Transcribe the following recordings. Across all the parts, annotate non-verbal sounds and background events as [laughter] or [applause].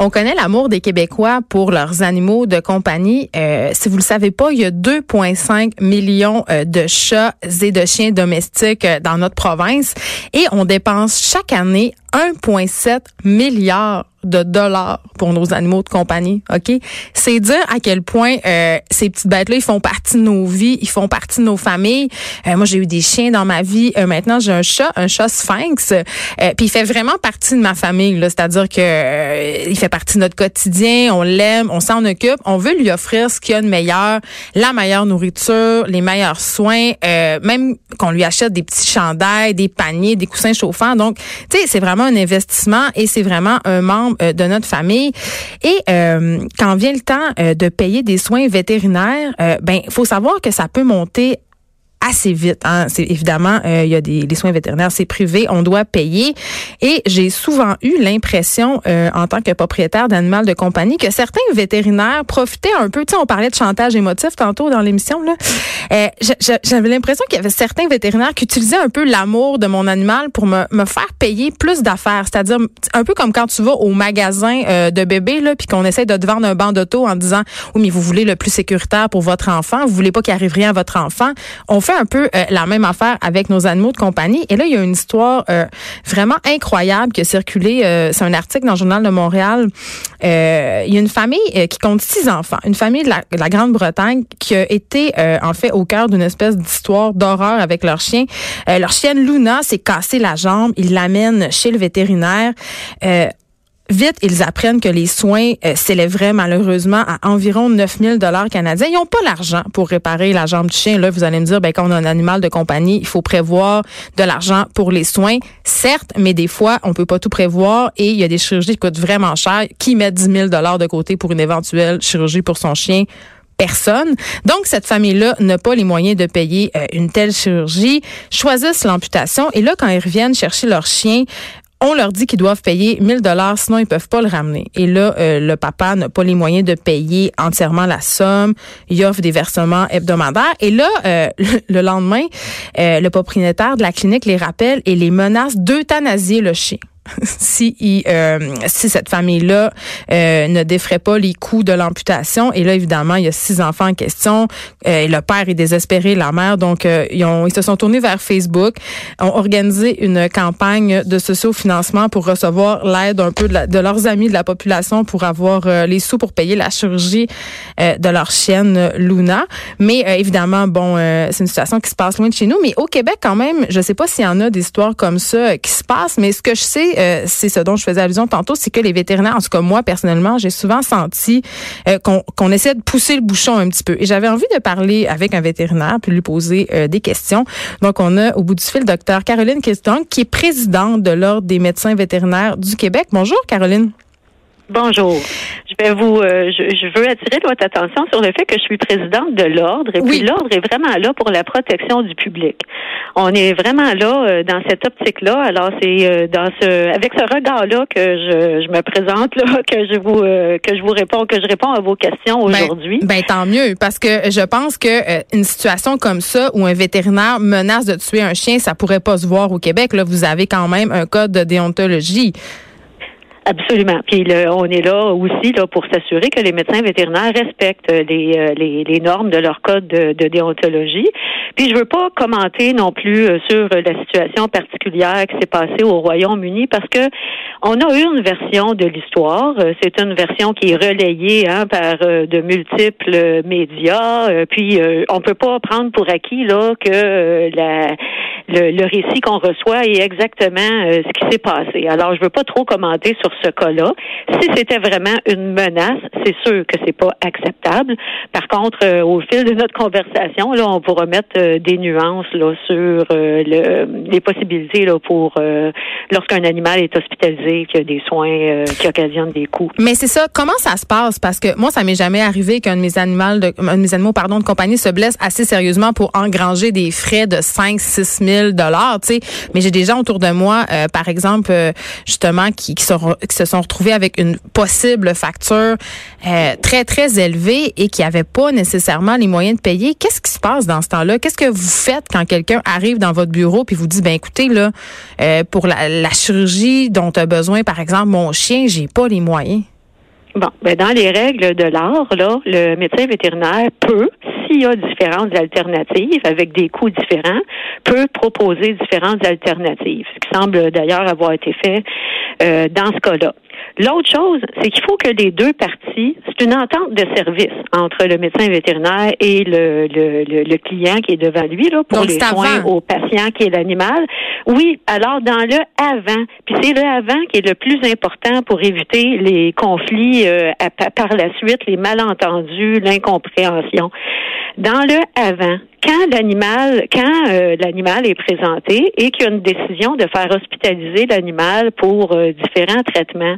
On connaît l'amour des Québécois pour leurs animaux de compagnie. Euh, si vous le savez pas, il y a 2,5 millions euh, de chats et de chiens domestiques euh, dans notre province et on dépense chaque année 1,7 milliard de dollars pour nos animaux de compagnie, OK? C'est dire à quel point euh, ces petites bêtes-là, ils font partie de nos vies, ils font partie de nos familles. Euh, moi, j'ai eu des chiens dans ma vie. Euh, maintenant, j'ai un chat, un chat sphinx. Puis il fait vraiment partie de ma famille, c'est-à-dire que il fait partie de notre quotidien, on l'aime, on s'en occupe. On veut lui offrir ce qu'il y a de meilleur, la meilleure nourriture, les meilleurs soins, même qu'on lui achète des petits chandails, des paniers, des coussins chauffants. Donc, tu sais, c'est vraiment un investissement et c'est vraiment un membre euh, de notre famille. Et euh, quand vient le temps euh, de payer des soins vétérinaires, ben faut savoir que ça peut monter assez vite. Hein. C'est évidemment, euh, il y a des les soins vétérinaires, c'est privé, on doit payer. Et j'ai souvent eu l'impression, euh, en tant que propriétaire d'animal de compagnie, que certains vétérinaires profitaient un peu. Tu sais, on parlait de chantage émotif tantôt dans l'émission là. Euh, J'avais l'impression qu'il y avait certains vétérinaires qui utilisaient un peu l'amour de mon animal pour me, me faire payer plus d'affaires. C'est-à-dire un peu comme quand tu vas au magasin euh, de bébés là, puis qu'on essaie de te vendre un banc d'auto en disant, oui mais vous voulez le plus sécuritaire pour votre enfant, vous voulez pas qu'il arrive rien à votre enfant. On fait un peu euh, la même affaire avec nos animaux de compagnie. Et là, il y a une histoire euh, vraiment incroyable qui a circulé. Euh, c'est un article dans le Journal de Montréal. il y a une famille qui compte six enfants, une famille de la, Grande-Bretagne qui a été en fait au cœur d'une espèce d'histoire d'horreur avec leur chien. leur chienne Luna s'est cassée la jambe. Ils l'amènent chez le vétérinaire. Vite, ils apprennent que les soins euh, s'élèveraient malheureusement à environ 9000 dollars canadiens. Ils n'ont pas l'argent pour réparer la jambe du chien. Là, vous allez me dire, ben, quand on a un animal de compagnie, il faut prévoir de l'argent pour les soins. Certes, mais des fois, on peut pas tout prévoir et il y a des chirurgies qui coûtent vraiment cher. Qui met 10 000 dollars de côté pour une éventuelle chirurgie pour son chien? personne. Donc, cette famille-là n'a pas les moyens de payer euh, une telle chirurgie, choisissent l'amputation et là, quand ils reviennent chercher leur chien, on leur dit qu'ils doivent payer 1000 dollars, sinon ils peuvent pas le ramener. Et là, euh, le papa n'a pas les moyens de payer entièrement la somme. Il offre des versements hebdomadaires. Et là, euh, [laughs] le lendemain, euh, le propriétaire de la clinique les rappelle et les menace d'euthanasier le chien. [laughs] si euh, si cette famille-là euh, ne défrait pas les coûts de l'amputation. Et là, évidemment, il y a six enfants en question. Euh, et le père est désespéré, la mère. Donc, ils, ont, ils se sont tournés vers Facebook, ont organisé une campagne de socio-financement pour recevoir l'aide un peu de, leurs amis de la population pour avoir les sous pour payer la chirurgie de leur chienne Luna. Mais évidemment, bon, c'est une situation qui se passe loin de chez nous. Mais au Québec, quand même, je sais pas s'il y en a des histoires comme ça qui se passent, mais ce que je sais, euh, c'est ce dont je faisais allusion tantôt, c'est que les vétérinaires, en tout cas moi personnellement, j'ai souvent senti euh, qu'on essaie de pousser le bouchon un petit peu. Et j'avais envie de parler avec un vétérinaire puis lui poser euh, des questions. Donc on a au bout du fil docteur Caroline Christon, qui est présidente de l'ordre des médecins vétérinaires du Québec. Bonjour Caroline. Bonjour. Je vais vous, euh, je, veux attirer votre attention sur le fait que je suis présidente de l'ordre et puis l'ordre est vraiment là pour la protection du public. On est vraiment là euh, dans cette optique-là. Alors c'est euh, dans ce, avec ce regard-là que je, je, me présente là, [laughs] que je vous, que je vous réponds, que je réponds à vos questions ben, aujourd'hui. Ben, tant mieux parce que je pense que une situation comme ça où un vétérinaire menace de tuer un chien, ça pourrait pas se voir au Québec. Là, vous avez quand même un code de déontologie. Absolument. Puis on est là aussi là pour s'assurer que les médecins vétérinaires respectent les, euh, les, les normes de leur code de, de, déontologie. Puis je veux pas commenter non plus euh, sur la situation particulière qui s'est passée au Royaume-Uni parce que on a une version de l'histoire. Euh, c'est une version qui est relayée hein, par de multiples médias. Puis on peut pas prendre pour acquis là que la le, récit qu'on reçoit est exactement ce qui s'est passé. Alors, je veux pas trop commenter sur ce cas-là. Si c'était vraiment une menace, c'est sûr que c'est pas acceptable. Par contre, euh, au fil de notre conversation, là, on pourra mettre euh, des nuances là sur euh, le, les possibilités là pour lorsqu'un animal est hospitalisé, qu'il y a des soins qui occasionnent des coûts. Mais c'est ça. Comment ça se passe? Parce que moi, ça m'est jamais arrivé qu'un de mes animaux, de, un de mes animaux, pardon, de compagnie se blesse assez sérieusement pour engranger des frais de 5 6 000 dollars. Mais j'ai des gens autour de moi, par exemple, justement, qui, qui, qui, se sont retrouvés avec une possible facture très très élevée et qui n'avaient pas nécessairement les moyens de payer. Qu'est-ce qui se passe dans ce temps-là? Qu'est-ce que vous faites quand quelqu'un arrive dans votre bureau puis vous dit, ben écoutez, là, euh, pour la, chirurgie dont a besoin, par exemple, mon chien, j'ai pas les moyens? Bon, ben dans les règles de l'art, là, le médecin vétérinaire peut, s'il y a différentes alternatives avec des coûts différents, peut proposer différentes alternatives, ce qui semble d'ailleurs avoir été fait euh, dans ce cas-là. L'autre chose, c'est qu'il faut que les deux parties, c'est une entente de service entre le médecin vétérinaire et le, le, le, client qui est devant lui là, pour les soins au patient qui est l'animal. Oui, alors dans le avant, puis c'est le avant qui est le plus important pour éviter les conflits euh, par la suite, les malentendus, l'incompréhension. Dans le avant, quand l'animal, quand euh, l'animal est présenté et qu'il y a une décision de faire hospitaliser l'animal pour euh, différents traitements,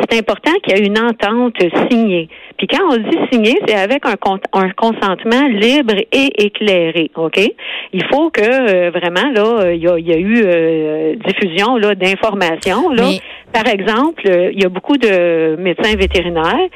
c'est important qu'il y ait une entente signée. Puis quand on dit signé, c'est avec un, un, consentement libre et éclairé, ok? Il faut que euh, vraiment là, il y a, y a, eu diffusion là d'informations là. Par exemple, il y a beaucoup de médecins vétérinaires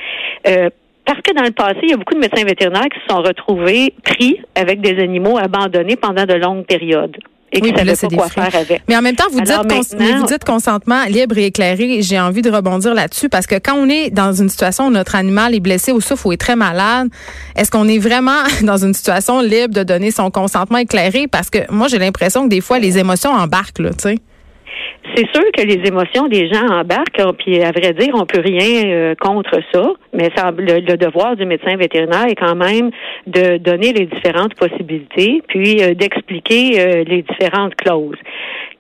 parce que dans le passé, il y a beaucoup de médecins vétérinaires qui se sont retrouvés pris avec des animaux abandonnés pendant de longues périodes. Et qui ne savaient pas quoi faire avec. Mais en même temps, vous dites, vous dites consentement libre et éclairé. J'ai envie de rebondir là-dessus parce que quand on est dans une situation où notre animal est blessé ou souffre ou est très malade, est-ce qu'on est vraiment [laughs] dans une situation libre de donner son consentement éclairé? Parce que moi, j'ai l'impression que des fois, les émotions embarquent, là, tu sais. C'est sûr que les émotions des gens embarquent, puis à vrai dire, on peut rien euh, contre ça, mais ça, le, devoir du médecin vétérinaire est quand même de donner les différentes possibilités, puis euh, d'expliquer euh, les différentes clauses.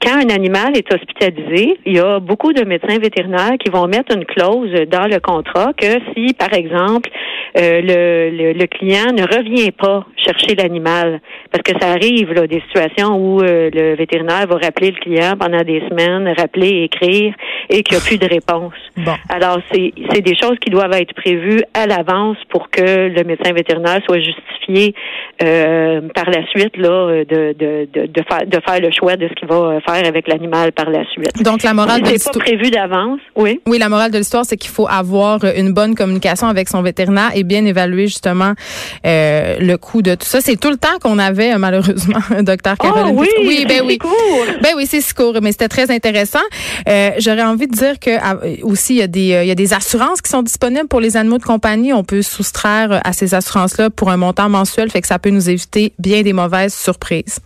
Quand un animal est hospitalisé, il y a beaucoup de médecins vétérinaires qui vont mettre une clause dans le contrat que si, par exemple, le, le, client ne revient pas chercher l'animal, parce que ça arrive là, des situations où le vétérinaire va rappeler le client pendant des semaines, rappeler, écrire, et qu'il n'y a plus de réponse. Alors, c'est des choses qui doivent être prévues à l'avance pour que le médecin vétérinaire soit justifié euh, par la suite là, de, de, de, de, faire, de faire le choix de ce qu'il va faire avec l'animal par la suite. Donc, la morale de l'histoire... pas prévu d'avance, oui. Oui, la morale de l'histoire, c'est qu'il faut avoir une bonne communication avec son vétérinaire et bien évaluer justement euh, le coût de tout ça. C'est tout le temps qu'on avait, malheureusement, [laughs] docteur oh, Caroline. oui, oui, ben oui. Ben oui, c'est si court, mais c'était très intéressant. Euh, J'aurais envie de dire que ah, aussi il y a des euh, il y a des assurances qui sont disponibles pour les animaux de compagnie. On peut soustraire à ces assurances-là pour un montant mensuel, fait que ça peut nous éviter bien des mauvaises surprises.